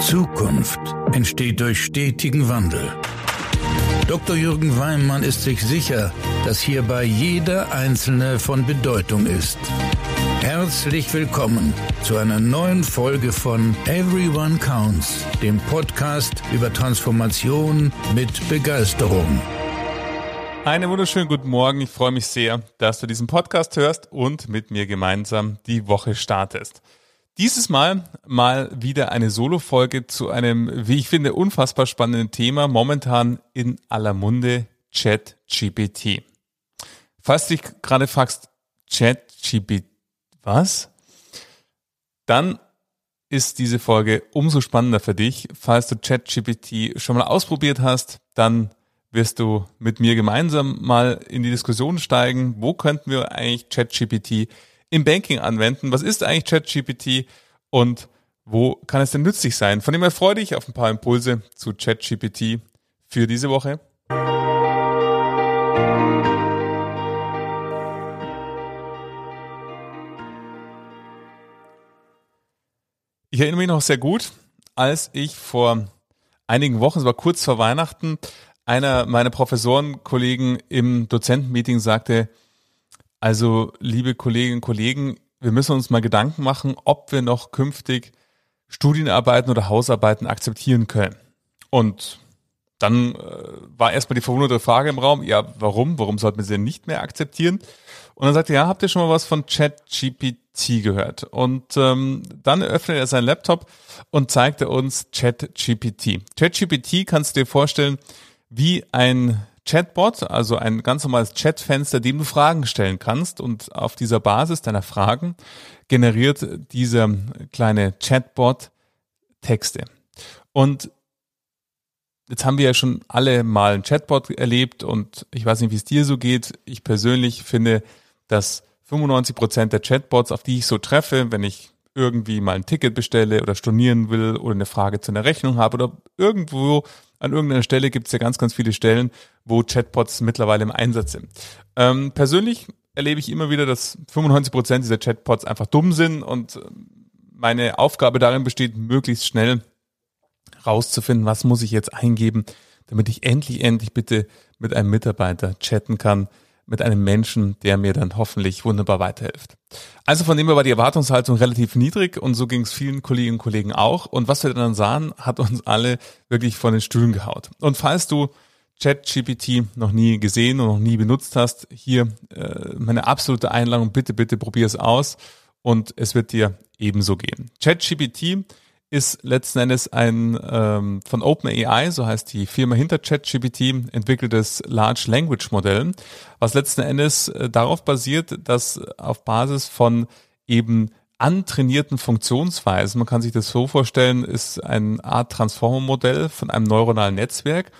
Zukunft entsteht durch stetigen Wandel. Dr. Jürgen Weimann ist sich sicher, dass hierbei jeder Einzelne von Bedeutung ist. Herzlich willkommen zu einer neuen Folge von Everyone Counts, dem Podcast über Transformation mit Begeisterung. Einen wunderschönen guten Morgen. Ich freue mich sehr, dass du diesen Podcast hörst und mit mir gemeinsam die Woche startest. Dieses Mal mal wieder eine Solo-Folge zu einem, wie ich finde, unfassbar spannenden Thema, momentan in aller Munde, ChatGPT. Falls dich gerade fragst, ChatGPT, was? Dann ist diese Folge umso spannender für dich. Falls du ChatGPT schon mal ausprobiert hast, dann wirst du mit mir gemeinsam mal in die Diskussion steigen, wo könnten wir eigentlich ChatGPT im Banking anwenden? Was ist eigentlich ChatGPT und wo kann es denn nützlich sein? Von dem her freue dich auf ein paar Impulse zu ChatGPT für diese Woche. Ich erinnere mich noch sehr gut, als ich vor einigen Wochen, es war kurz vor Weihnachten, einer meiner Professorenkollegen im Dozentenmeeting sagte, also liebe Kolleginnen und Kollegen, wir müssen uns mal Gedanken machen, ob wir noch künftig Studienarbeiten oder Hausarbeiten akzeptieren können. Und dann äh, war erstmal die verwunderte Frage im Raum, ja, warum? Warum sollten wir sie denn nicht mehr akzeptieren? Und dann sagte er, ja, habt ihr schon mal was von ChatGPT gehört? Und ähm, dann öffnet er seinen Laptop und zeigte uns ChatGPT. ChatGPT kannst du dir vorstellen, wie ein Chatbot, also ein ganz normales Chatfenster, dem du Fragen stellen kannst und auf dieser Basis deiner Fragen generiert dieser kleine Chatbot Texte. Und jetzt haben wir ja schon alle mal einen Chatbot erlebt und ich weiß nicht, wie es dir so geht. Ich persönlich finde, dass 95 Prozent der Chatbots, auf die ich so treffe, wenn ich irgendwie mal ein Ticket bestelle oder stornieren will oder eine Frage zu einer Rechnung habe oder irgendwo an irgendeiner Stelle gibt es ja ganz, ganz viele Stellen, wo Chatbots mittlerweile im Einsatz sind. Ähm, persönlich erlebe ich immer wieder, dass 95 Prozent dieser Chatbots einfach dumm sind und ähm, meine Aufgabe darin besteht, möglichst schnell rauszufinden, was muss ich jetzt eingeben, damit ich endlich, endlich bitte mit einem Mitarbeiter chatten kann, mit einem Menschen, der mir dann hoffentlich wunderbar weiterhilft. Also von dem her war die Erwartungshaltung relativ niedrig und so ging es vielen Kolleginnen und Kollegen auch. Und was wir dann sahen, hat uns alle wirklich von den Stühlen gehaut. Und falls du ChatGPT noch nie gesehen und noch nie benutzt hast, hier äh, meine absolute Einladung, bitte, bitte probier es aus und es wird dir ebenso gehen. ChatGPT ist letzten Endes ein ähm, von OpenAI, so heißt die Firma hinter ChatGPT, entwickeltes Large Language Modell, was letzten Endes äh, darauf basiert, dass auf Basis von eben antrainierten Funktionsweisen, man kann sich das so vorstellen, ist eine Art Transformer-Modell von einem neuronalen Netzwerk,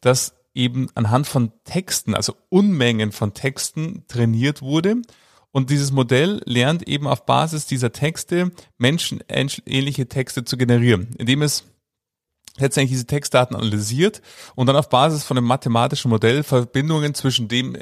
das eben anhand von Texten, also Unmengen von Texten trainiert wurde und dieses Modell lernt eben auf Basis dieser Texte menschenähnliche Texte zu generieren, indem es letztendlich diese Textdaten analysiert und dann auf Basis von einem mathematischen Modell Verbindungen zwischen dem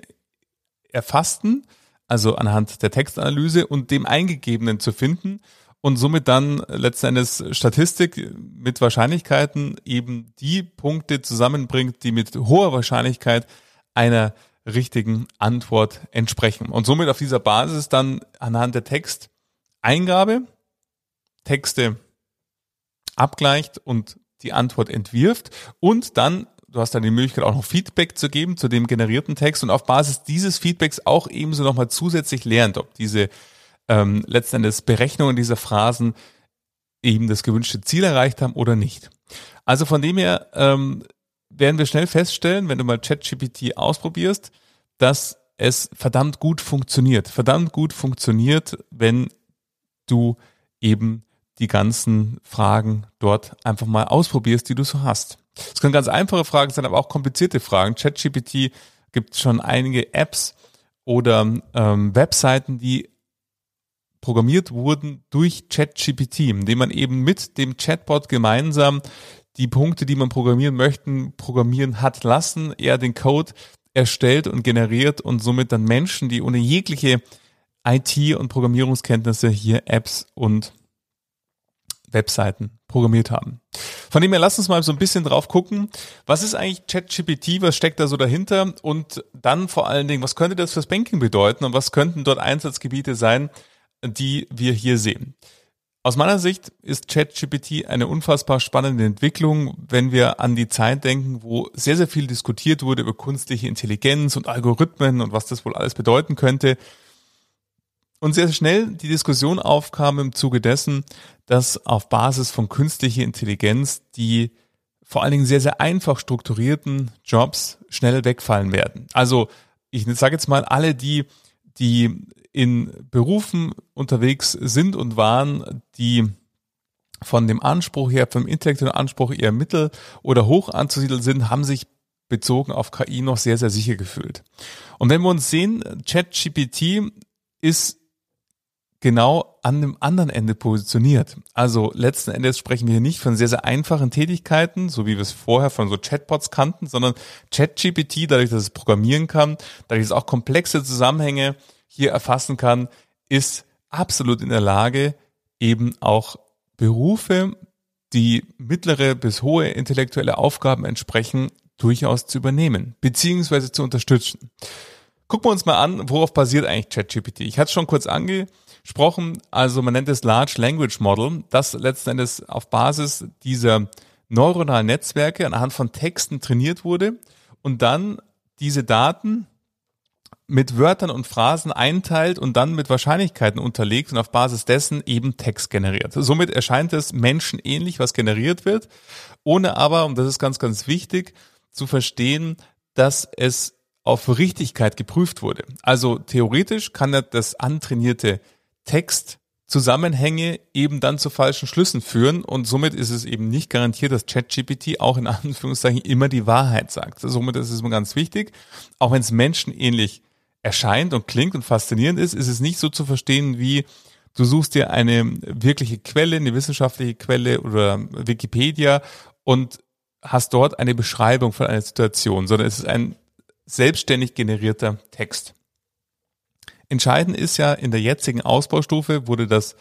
erfassten, also anhand der Textanalyse und dem eingegebenen zu finden und somit dann letzten Endes Statistik mit Wahrscheinlichkeiten eben die Punkte zusammenbringt, die mit hoher Wahrscheinlichkeit einer richtigen Antwort entsprechen. Und somit auf dieser Basis dann anhand der Texteingabe Texte abgleicht und die Antwort entwirft und dann du hast dann die Möglichkeit auch noch Feedback zu geben zu dem generierten Text und auf Basis dieses Feedbacks auch ebenso nochmal zusätzlich lernt, ob diese ähm, letzten Endes Berechnungen dieser Phrasen eben das gewünschte Ziel erreicht haben oder nicht. Also von dem her ähm, werden wir schnell feststellen, wenn du mal ChatGPT ausprobierst, dass es verdammt gut funktioniert. Verdammt gut funktioniert, wenn du eben die ganzen Fragen dort einfach mal ausprobierst, die du so hast. Es können ganz einfache Fragen sein, aber auch komplizierte Fragen. ChatGPT gibt schon einige Apps oder ähm, Webseiten, die programmiert wurden durch ChatGPT, indem man eben mit dem Chatbot gemeinsam die Punkte, die man programmieren möchten, programmieren hat lassen, er den Code erstellt und generiert und somit dann Menschen, die ohne jegliche IT- und Programmierungskenntnisse hier Apps und Webseiten programmiert haben. Von dem her, lass uns mal so ein bisschen drauf gucken. Was ist eigentlich ChatGPT? Was steckt da so dahinter? Und dann vor allen Dingen, was könnte das fürs Banking bedeuten? Und was könnten dort Einsatzgebiete sein, die wir hier sehen? Aus meiner Sicht ist ChatGPT eine unfassbar spannende Entwicklung, wenn wir an die Zeit denken, wo sehr, sehr viel diskutiert wurde über künstliche Intelligenz und Algorithmen und was das wohl alles bedeuten könnte. Und sehr schnell die Diskussion aufkam im Zuge dessen, dass auf Basis von künstlicher Intelligenz die vor allen Dingen sehr, sehr einfach strukturierten Jobs schnell wegfallen werden. Also ich sage jetzt mal, alle die, die in Berufen unterwegs sind und waren, die von dem Anspruch her, vom intellektuellen Anspruch eher mittel oder hoch anzusiedeln sind, haben sich bezogen auf KI noch sehr, sehr sicher gefühlt. Und wenn wir uns sehen, ChatGPT ist genau an dem anderen Ende positioniert. Also letzten Endes sprechen wir hier nicht von sehr, sehr einfachen Tätigkeiten, so wie wir es vorher von so Chatbots kannten, sondern ChatGPT, dadurch, dass es programmieren kann, dadurch, dass es auch komplexe Zusammenhänge hier erfassen kann, ist absolut in der Lage, eben auch Berufe, die mittlere bis hohe intellektuelle Aufgaben entsprechen, durchaus zu übernehmen, beziehungsweise zu unterstützen. Gucken wir uns mal an, worauf basiert eigentlich ChatGPT. Ich hatte es schon kurz angesprochen, also man nennt es Large Language Model, das letzten Endes auf Basis dieser neuronalen Netzwerke anhand von Texten trainiert wurde und dann diese Daten mit Wörtern und Phrasen einteilt und dann mit Wahrscheinlichkeiten unterlegt und auf Basis dessen eben Text generiert. Somit erscheint es menschenähnlich, was generiert wird, ohne aber, und das ist ganz, ganz wichtig, zu verstehen, dass es auf Richtigkeit geprüft wurde. Also theoretisch kann das antrainierte Text Zusammenhänge eben dann zu falschen Schlüssen führen und somit ist es eben nicht garantiert, dass ChatGPT auch in Anführungszeichen immer die Wahrheit sagt. Somit ist es immer ganz wichtig, auch wenn es menschenähnlich erscheint und klingt und faszinierend ist, ist es nicht so zu verstehen wie du suchst dir eine wirkliche Quelle, eine wissenschaftliche Quelle oder Wikipedia und hast dort eine Beschreibung von einer Situation, sondern es ist ein selbstständig generierter Text. Entscheidend ist ja, in der jetzigen Ausbaustufe wurde das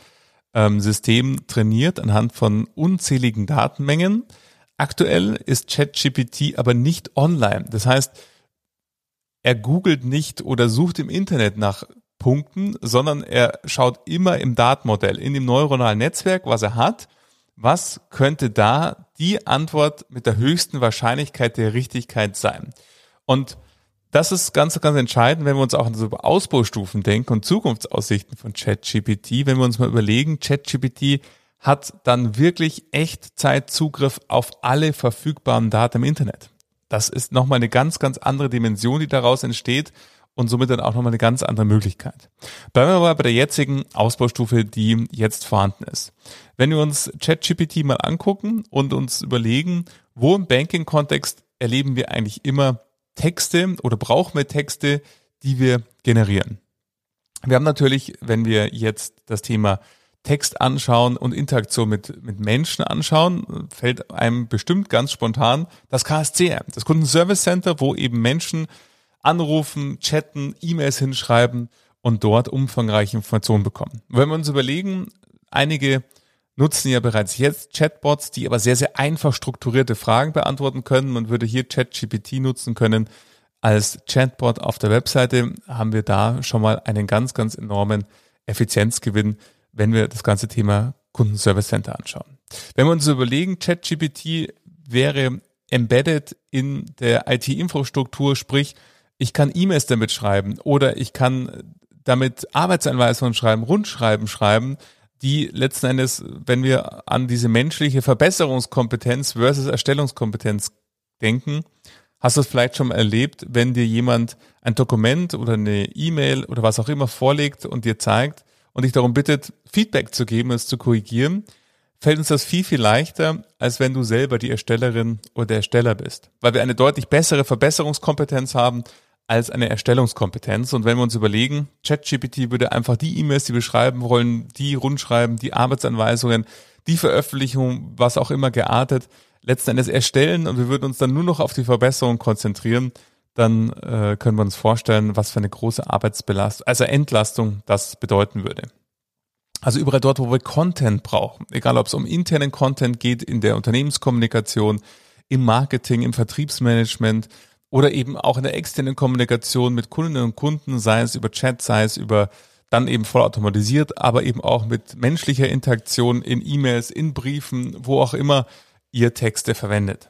ähm, System trainiert anhand von unzähligen Datenmengen. Aktuell ist ChatGPT aber nicht online. Das heißt, er googelt nicht oder sucht im Internet nach Punkten, sondern er schaut immer im Datenmodell, in dem neuronalen Netzwerk, was er hat. Was könnte da die Antwort mit der höchsten Wahrscheinlichkeit der Richtigkeit sein? Und das ist ganz, ganz entscheidend, wenn wir uns auch an so Ausbaustufen denken und Zukunftsaussichten von ChatGPT. Wenn wir uns mal überlegen, ChatGPT hat dann wirklich Echtzeitzugriff auf alle verfügbaren Daten im Internet. Das ist nochmal eine ganz, ganz andere Dimension, die daraus entsteht und somit dann auch nochmal eine ganz andere Möglichkeit. Bleiben wir aber bei der jetzigen Ausbaustufe, die jetzt vorhanden ist. Wenn wir uns ChatGPT mal angucken und uns überlegen, wo im Banking-Kontext erleben wir eigentlich immer Texte oder brauchen wir Texte, die wir generieren. Wir haben natürlich, wenn wir jetzt das Thema Text anschauen und Interaktion mit, mit Menschen anschauen, fällt einem bestimmt ganz spontan das KSCM, das Kundenservice Center, wo eben Menschen anrufen, chatten, E-Mails hinschreiben und dort umfangreiche Informationen bekommen. Wenn wir uns überlegen, einige nutzen ja bereits jetzt Chatbots, die aber sehr, sehr einfach strukturierte Fragen beantworten können. Man würde hier ChatGPT nutzen können als Chatbot auf der Webseite, haben wir da schon mal einen ganz, ganz enormen Effizienzgewinn wenn wir das ganze Thema Kundenservice Center anschauen. Wenn wir uns überlegen, ChatGPT wäre embedded in der IT-Infrastruktur, sprich, ich kann E-Mails damit schreiben oder ich kann damit Arbeitsanweisungen schreiben, Rundschreiben schreiben, die letzten Endes, wenn wir an diese menschliche Verbesserungskompetenz versus Erstellungskompetenz denken, hast du es vielleicht schon mal erlebt, wenn dir jemand ein Dokument oder eine E-Mail oder was auch immer vorlegt und dir zeigt, und dich darum bittet, Feedback zu geben, es zu korrigieren, fällt uns das viel, viel leichter, als wenn du selber die Erstellerin oder der Ersteller bist. Weil wir eine deutlich bessere Verbesserungskompetenz haben als eine Erstellungskompetenz. Und wenn wir uns überlegen, ChatGPT würde einfach die E-Mails, die wir schreiben wollen, die Rundschreiben, die Arbeitsanweisungen, die Veröffentlichung, was auch immer geartet, letzten Endes erstellen und wir würden uns dann nur noch auf die Verbesserung konzentrieren, dann äh, können wir uns vorstellen, was für eine große Arbeitsbelastung, also Entlastung das bedeuten würde. Also überall dort, wo wir Content brauchen, egal ob es um internen Content geht in der Unternehmenskommunikation, im Marketing, im Vertriebsmanagement oder eben auch in der externen Kommunikation mit Kundinnen und Kunden, sei es über Chat, sei es über dann eben vollautomatisiert, aber eben auch mit menschlicher Interaktion in E-Mails, in Briefen, wo auch immer ihr Texte verwendet.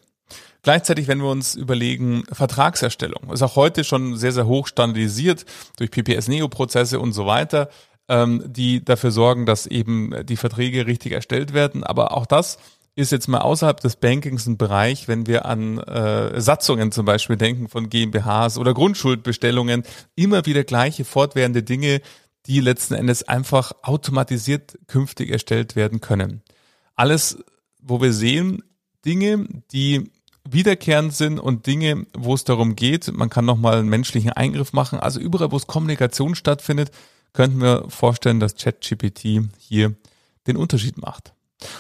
Gleichzeitig, wenn wir uns überlegen, Vertragserstellung ist auch heute schon sehr, sehr hoch standardisiert durch PPS-Neo-Prozesse und so weiter, ähm, die dafür sorgen, dass eben die Verträge richtig erstellt werden. Aber auch das ist jetzt mal außerhalb des Bankings ein Bereich, wenn wir an äh, Satzungen zum Beispiel denken von GmbHs oder Grundschuldbestellungen, immer wieder gleiche fortwährende Dinge, die letzten Endes einfach automatisiert künftig erstellt werden können. Alles, wo wir sehen, Dinge, die wiederkehrend sind und Dinge, wo es darum geht, man kann nochmal einen menschlichen Eingriff machen. Also überall, wo es Kommunikation stattfindet, könnten wir vorstellen, dass ChatGPT hier den Unterschied macht.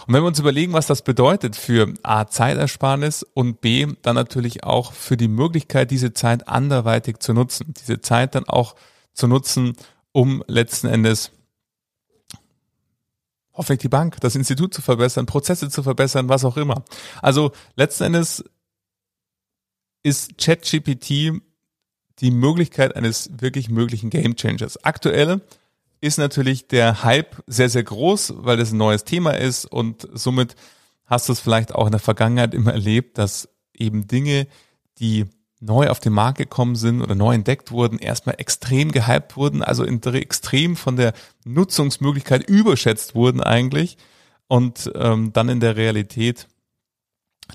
Und wenn wir uns überlegen, was das bedeutet für A, Zeitersparnis und B, dann natürlich auch für die Möglichkeit, diese Zeit anderweitig zu nutzen, diese Zeit dann auch zu nutzen, um letzten Endes hoffentlich die Bank, das Institut zu verbessern, Prozesse zu verbessern, was auch immer. Also letzten Endes ist ChatGPT die Möglichkeit eines wirklich möglichen Game Changers. Aktuell ist natürlich der Hype sehr, sehr groß, weil das ein neues Thema ist und somit hast du es vielleicht auch in der Vergangenheit immer erlebt, dass eben Dinge, die neu auf den Markt gekommen sind oder neu entdeckt wurden, erstmal extrem gehypt wurden, also extrem von der Nutzungsmöglichkeit überschätzt wurden eigentlich und ähm, dann in der Realität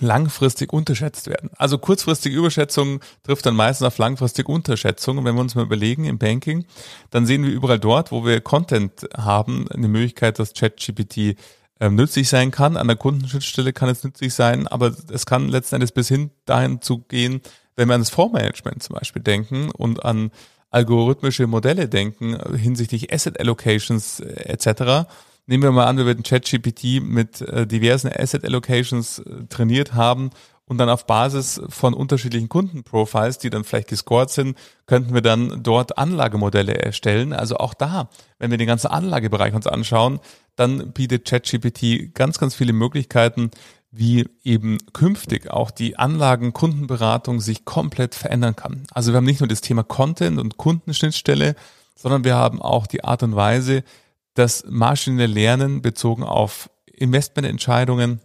langfristig unterschätzt werden. Also kurzfristige Überschätzung trifft dann meistens auf langfristige Unterschätzung. Und wenn wir uns mal überlegen im Banking, dann sehen wir überall dort, wo wir Content haben, eine Möglichkeit, dass ChatGPT ähm, nützlich sein kann. An der Kundenschnittstelle kann es nützlich sein, aber es kann letzten Endes bis hin dahin zu gehen, wenn wir an das Fondsmanagement zum Beispiel denken und an algorithmische Modelle denken hinsichtlich Asset Allocations äh, etc., nehmen wir mal an, wir würden ChatGPT mit äh, diversen Asset Allocations äh, trainiert haben und dann auf Basis von unterschiedlichen Kundenprofiles, die dann vielleicht gescored sind, könnten wir dann dort Anlagemodelle erstellen. Also auch da, wenn wir den ganzen Anlagebereich uns anschauen, dann bietet ChatGPT ganz, ganz viele Möglichkeiten, wie eben künftig auch die Anlagenkundenberatung sich komplett verändern kann. Also wir haben nicht nur das Thema Content und Kundenschnittstelle, sondern wir haben auch die Art und Weise, das maschinelle Lernen bezogen auf Investmententscheidungen,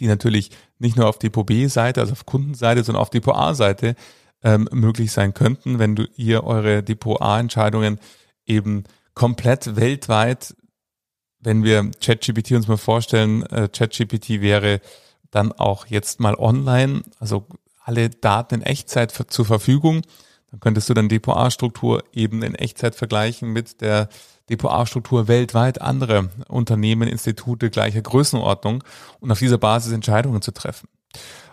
die natürlich nicht nur auf Depot B-Seite, also auf Kundenseite, sondern auf Depot A-Seite ähm, möglich sein könnten, wenn du ihr eure Depot A-Entscheidungen eben komplett weltweit wenn wir ChatGPT uns mal vorstellen, äh, ChatGPT wäre dann auch jetzt mal online, also alle Daten in Echtzeit zur Verfügung. Dann könntest du dann Depot A-Struktur eben in Echtzeit vergleichen mit der Depot A-Struktur weltweit andere Unternehmen, Institute gleicher Größenordnung und auf dieser Basis Entscheidungen zu treffen.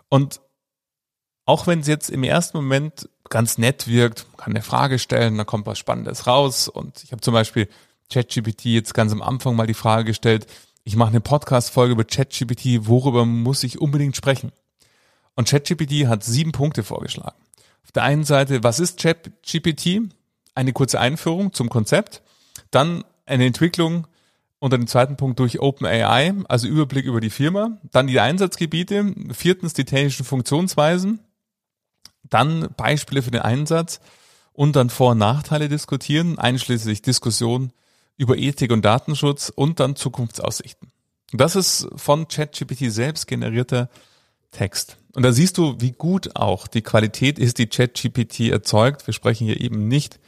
Und auch wenn es jetzt im ersten Moment ganz nett wirkt, kann eine Frage stellen, da kommt was Spannendes raus. Und ich habe zum Beispiel ChatGPT jetzt ganz am Anfang mal die Frage gestellt, ich mache eine Podcast-Folge über ChatGPT, worüber muss ich unbedingt sprechen? Und ChatGPT hat sieben Punkte vorgeschlagen. Auf der einen Seite, was ist ChatGPT? Eine kurze Einführung zum Konzept. Dann eine Entwicklung unter dem zweiten Punkt durch OpenAI, also Überblick über die Firma. Dann die Einsatzgebiete. Viertens die technischen Funktionsweisen. Dann Beispiele für den Einsatz und dann Vor- und Nachteile diskutieren, einschließlich Diskussion über Ethik und Datenschutz und dann Zukunftsaussichten. Das ist von ChatGPT selbst generierter Text. Und da siehst du, wie gut auch die Qualität ist, die ChatGPT erzeugt. Wir sprechen hier eben nicht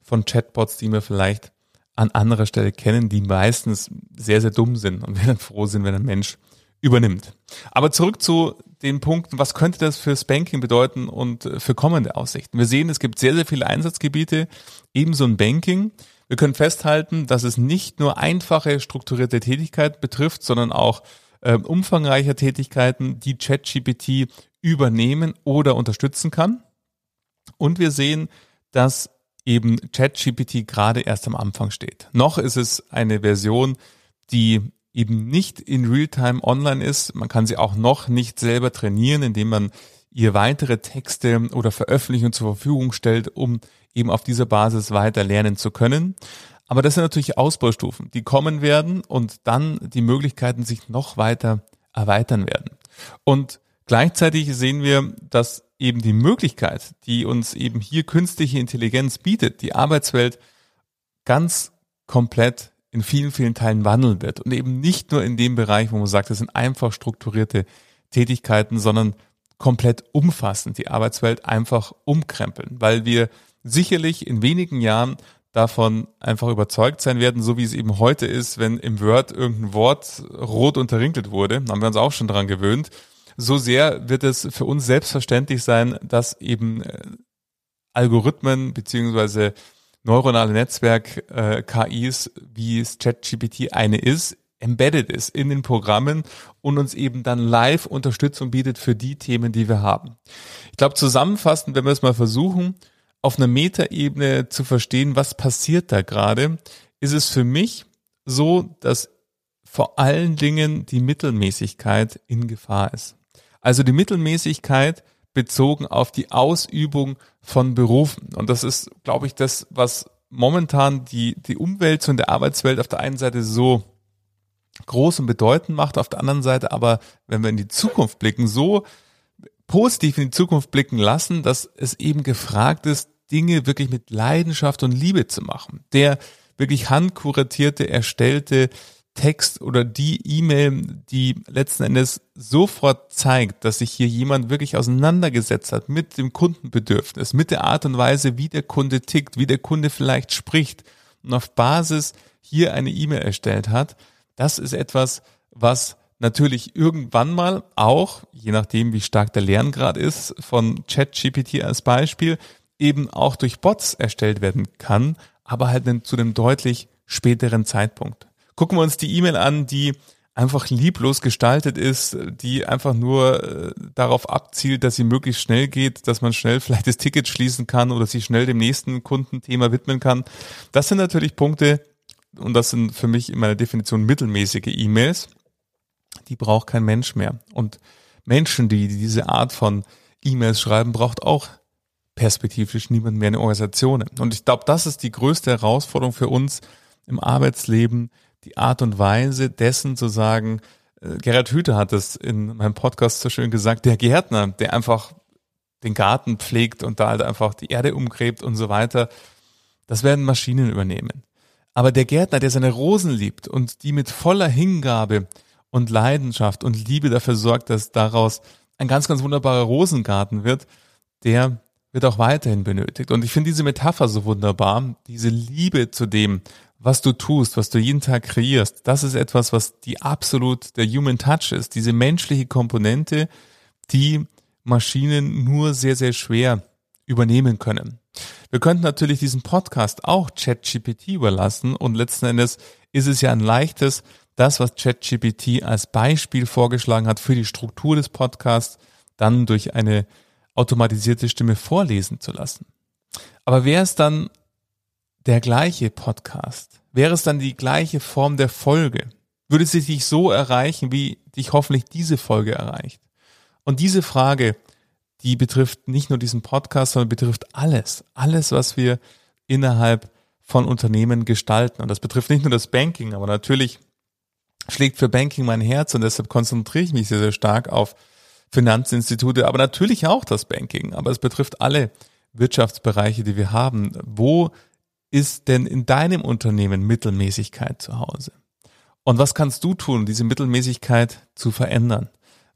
von Chatbots, die wir vielleicht an anderer Stelle kennen, die meistens sehr, sehr dumm sind und wir dann froh sind, wenn ein Mensch übernimmt. Aber zurück zu den Punkten, was könnte das fürs Banking bedeuten und für kommende Aussichten? Wir sehen, es gibt sehr, sehr viele Einsatzgebiete, ebenso ein Banking. Wir können festhalten, dass es nicht nur einfache strukturierte Tätigkeit betrifft, sondern auch äh, umfangreiche Tätigkeiten, die ChatGPT übernehmen oder unterstützen kann. Und wir sehen, dass eben ChatGPT gerade erst am Anfang steht. Noch ist es eine Version, die eben nicht in Realtime online ist. Man kann sie auch noch nicht selber trainieren, indem man ihr weitere Texte oder Veröffentlichungen zur Verfügung stellt, um eben auf dieser Basis weiter lernen zu können. Aber das sind natürlich Ausbaustufen, die kommen werden und dann die Möglichkeiten sich noch weiter erweitern werden. Und gleichzeitig sehen wir, dass eben die Möglichkeit, die uns eben hier künstliche Intelligenz bietet, die Arbeitswelt ganz komplett in vielen, vielen Teilen wandeln wird. Und eben nicht nur in dem Bereich, wo man sagt, das sind einfach strukturierte Tätigkeiten, sondern komplett umfassend die Arbeitswelt einfach umkrempeln, weil wir sicherlich in wenigen Jahren davon einfach überzeugt sein werden, so wie es eben heute ist, wenn im Word irgendein Wort rot unterrinkelt wurde, haben wir uns auch schon dran gewöhnt. So sehr wird es für uns selbstverständlich sein, dass eben äh, Algorithmen beziehungsweise neuronale Netzwerk äh, KIs, wie es ChatGPT eine ist, embedded ist in den Programmen und uns eben dann live Unterstützung bietet für die Themen, die wir haben. Ich glaube, zusammenfassend, wenn wir es mal versuchen, auf einer Metaebene zu verstehen, was passiert da gerade, ist es für mich so, dass vor allen Dingen die Mittelmäßigkeit in Gefahr ist. Also die Mittelmäßigkeit bezogen auf die Ausübung von Berufen. Und das ist, glaube ich, das, was momentan die, die Umwelt und der Arbeitswelt auf der einen Seite so groß und bedeutend macht, auf der anderen Seite aber, wenn wir in die Zukunft blicken, so positiv in die Zukunft blicken lassen, dass es eben gefragt ist, Dinge wirklich mit Leidenschaft und Liebe zu machen. Der wirklich handkuratierte, erstellte Text oder die E-Mail, die letzten Endes sofort zeigt, dass sich hier jemand wirklich auseinandergesetzt hat mit dem Kundenbedürfnis, mit der Art und Weise, wie der Kunde tickt, wie der Kunde vielleicht spricht und auf Basis hier eine E-Mail erstellt hat, das ist etwas, was natürlich irgendwann mal auch, je nachdem wie stark der Lerngrad ist, von ChatGPT als Beispiel, eben auch durch Bots erstellt werden kann, aber halt zu einem deutlich späteren Zeitpunkt. Gucken wir uns die E-Mail an, die einfach lieblos gestaltet ist, die einfach nur äh, darauf abzielt, dass sie möglichst schnell geht, dass man schnell vielleicht das Ticket schließen kann oder sich schnell dem nächsten Kundenthema widmen kann. Das sind natürlich Punkte, und das sind für mich in meiner Definition mittelmäßige E-Mails, die braucht kein Mensch mehr. Und Menschen, die diese Art von E-Mails schreiben, braucht auch perspektivisch niemand mehr in Organisationen. Und ich glaube, das ist die größte Herausforderung für uns im Arbeitsleben, die Art und Weise dessen zu sagen, äh, Gerhard Hüther hat es in meinem Podcast so schön gesagt, der Gärtner, der einfach den Garten pflegt und da halt einfach die Erde umgräbt und so weiter, das werden Maschinen übernehmen. Aber der Gärtner, der seine Rosen liebt und die mit voller Hingabe und Leidenschaft und Liebe dafür sorgt, dass daraus ein ganz, ganz wunderbarer Rosengarten wird, der wird auch weiterhin benötigt. Und ich finde diese Metapher so wunderbar, diese Liebe zu dem, was du tust, was du jeden Tag kreierst, das ist etwas, was die absolut der Human Touch ist, diese menschliche Komponente, die Maschinen nur sehr, sehr schwer übernehmen können. Wir könnten natürlich diesen Podcast auch ChatGPT überlassen und letzten Endes ist es ja ein leichtes, das, was ChatGPT als Beispiel vorgeschlagen hat für die Struktur des Podcasts, dann durch eine automatisierte Stimme vorlesen zu lassen. Aber wäre es dann der gleiche Podcast? Wäre es dann die gleiche Form der Folge? Würde sie dich so erreichen, wie dich hoffentlich diese Folge erreicht? Und diese Frage, die betrifft nicht nur diesen Podcast, sondern betrifft alles. Alles, was wir innerhalb von Unternehmen gestalten. Und das betrifft nicht nur das Banking, aber natürlich schlägt für Banking mein Herz und deshalb konzentriere ich mich sehr, sehr stark auf Finanzinstitute, aber natürlich auch das Banking. Aber es betrifft alle Wirtschaftsbereiche, die wir haben. Wo ist denn in deinem Unternehmen Mittelmäßigkeit zu Hause? Und was kannst du tun, diese Mittelmäßigkeit zu verändern?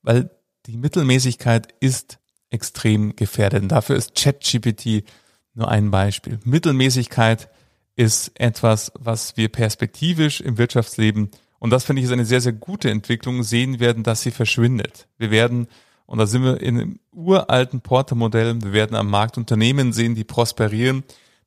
Weil die Mittelmäßigkeit ist extrem gefährdet. Und dafür ist ChatGPT nur ein Beispiel. Mittelmäßigkeit ist etwas, was wir perspektivisch im Wirtschaftsleben, und das finde ich ist eine sehr, sehr gute Entwicklung, sehen werden, dass sie verschwindet. Wir werden und da sind wir in einem uralten Porter-Modell. Wir werden am Markt Unternehmen sehen, die prosperieren,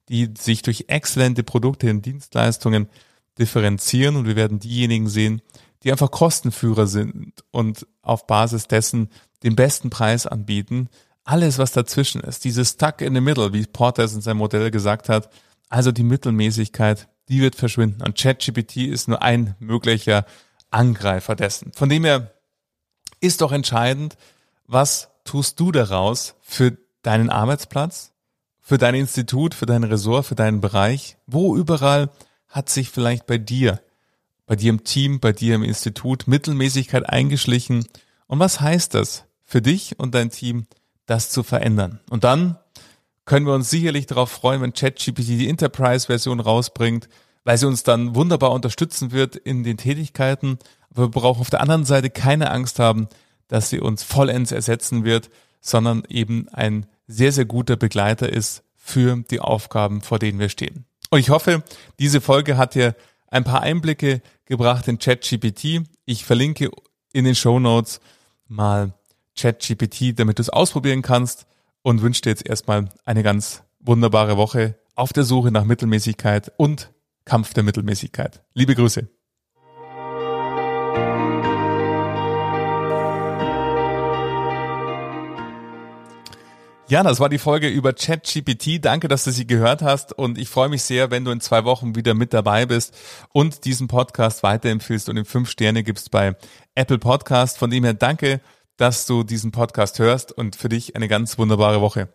die sich durch exzellente Produkte und Dienstleistungen differenzieren. Und wir werden diejenigen sehen, die einfach Kostenführer sind und auf Basis dessen den besten Preis anbieten. Alles, was dazwischen ist, dieses Stuck in the Middle, wie Porter in seinem Modell gesagt hat, also die Mittelmäßigkeit, die wird verschwinden. Und ChatGPT ist nur ein möglicher Angreifer dessen. Von dem her ist doch entscheidend, was tust du daraus für deinen Arbeitsplatz, für dein Institut, für dein Ressort, für deinen Bereich? Wo überall hat sich vielleicht bei dir, bei dir im Team, bei dir im Institut Mittelmäßigkeit eingeschlichen? Und was heißt das für dich und dein Team, das zu verändern? Und dann können wir uns sicherlich darauf freuen, wenn ChatGPT die Enterprise-Version rausbringt, weil sie uns dann wunderbar unterstützen wird in den Tätigkeiten. Aber wir brauchen auf der anderen Seite keine Angst haben, dass sie uns vollends ersetzen wird, sondern eben ein sehr, sehr guter Begleiter ist für die Aufgaben, vor denen wir stehen. Und ich hoffe, diese Folge hat dir ein paar Einblicke gebracht in ChatGPT. Ich verlinke in den Show Notes mal ChatGPT, damit du es ausprobieren kannst und wünsche dir jetzt erstmal eine ganz wunderbare Woche auf der Suche nach Mittelmäßigkeit und Kampf der Mittelmäßigkeit. Liebe Grüße. Ja, das war die Folge über ChatGPT. Danke, dass du sie gehört hast und ich freue mich sehr, wenn du in zwei Wochen wieder mit dabei bist und diesen Podcast weiterempfiehlst und ihm fünf Sterne gibst bei Apple Podcast. Von dem her danke, dass du diesen Podcast hörst und für dich eine ganz wunderbare Woche.